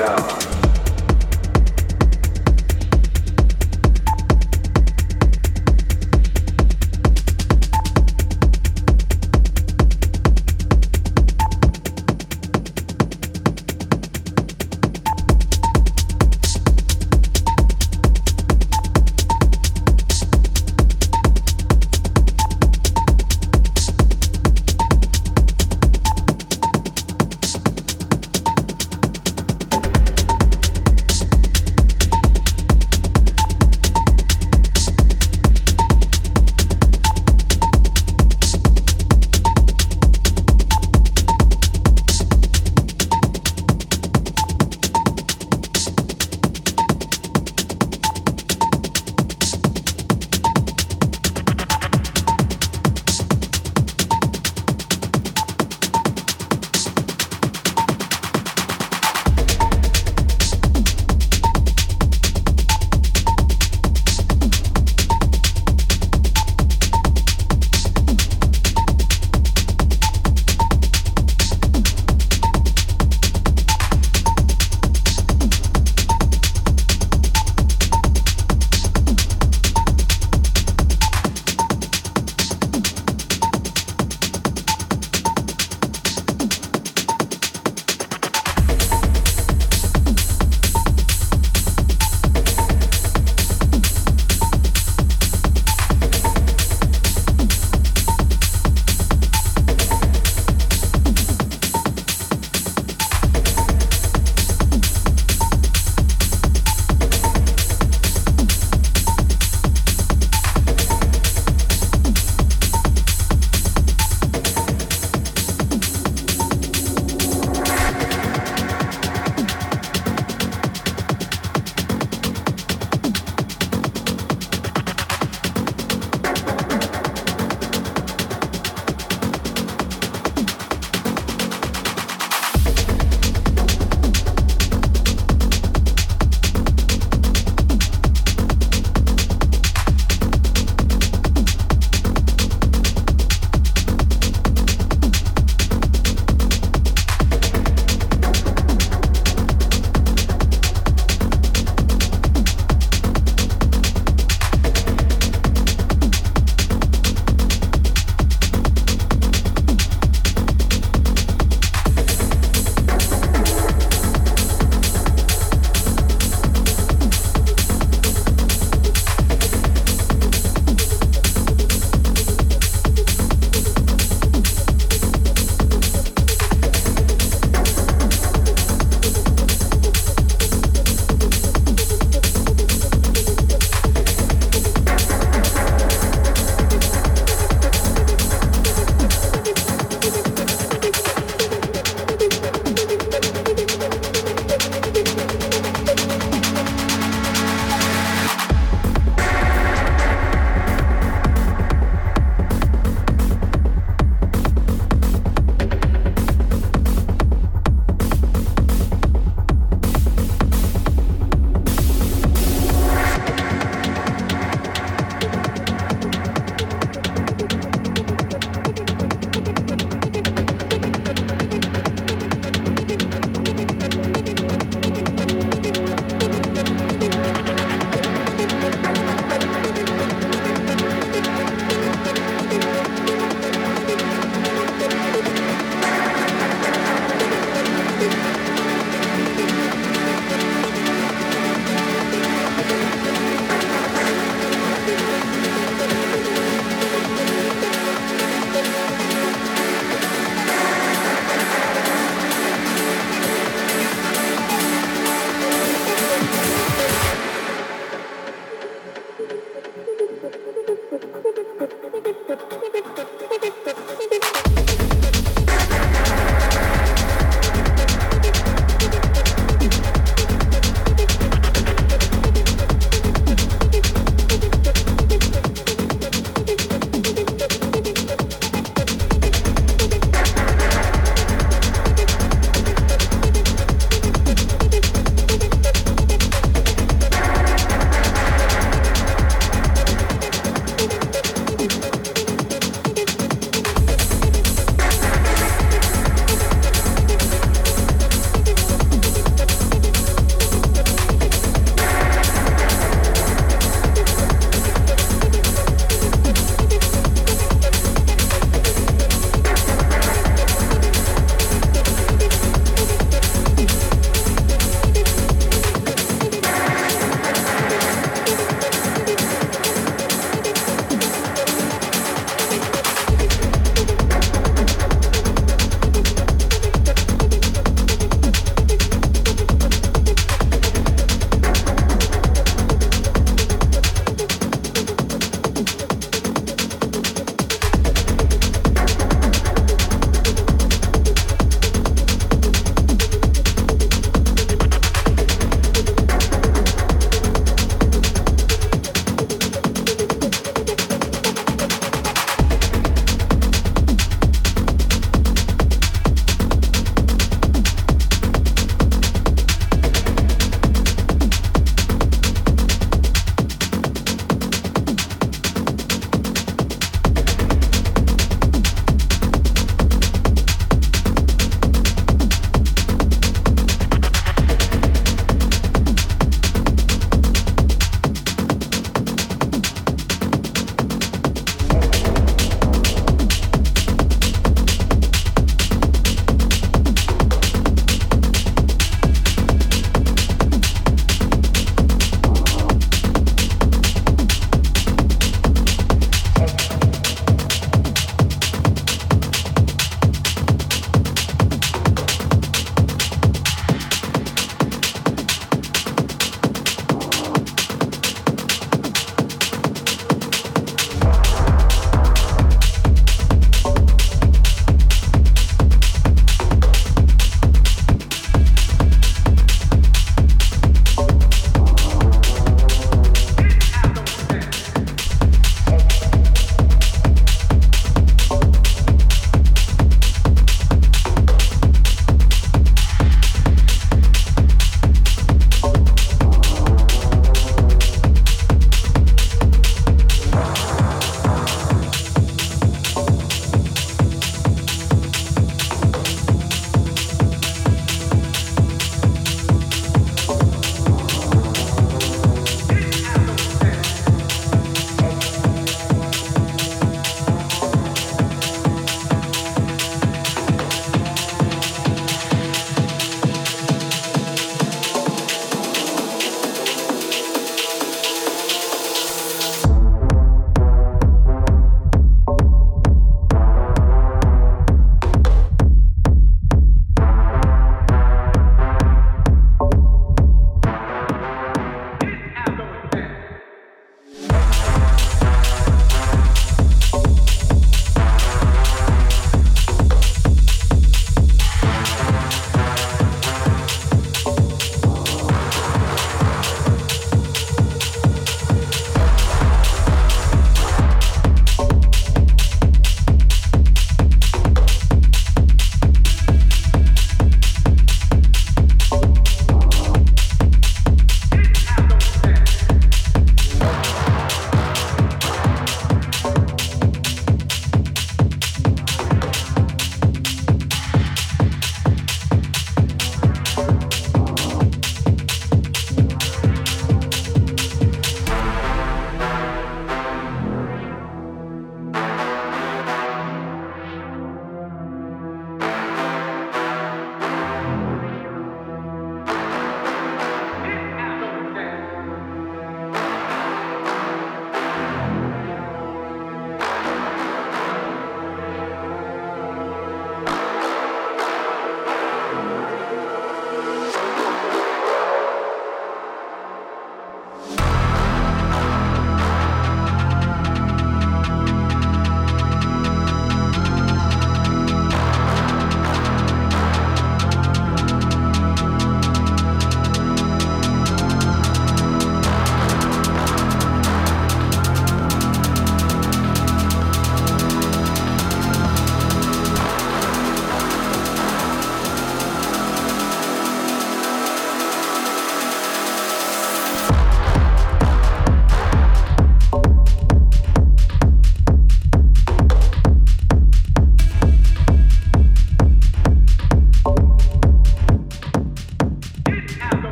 down.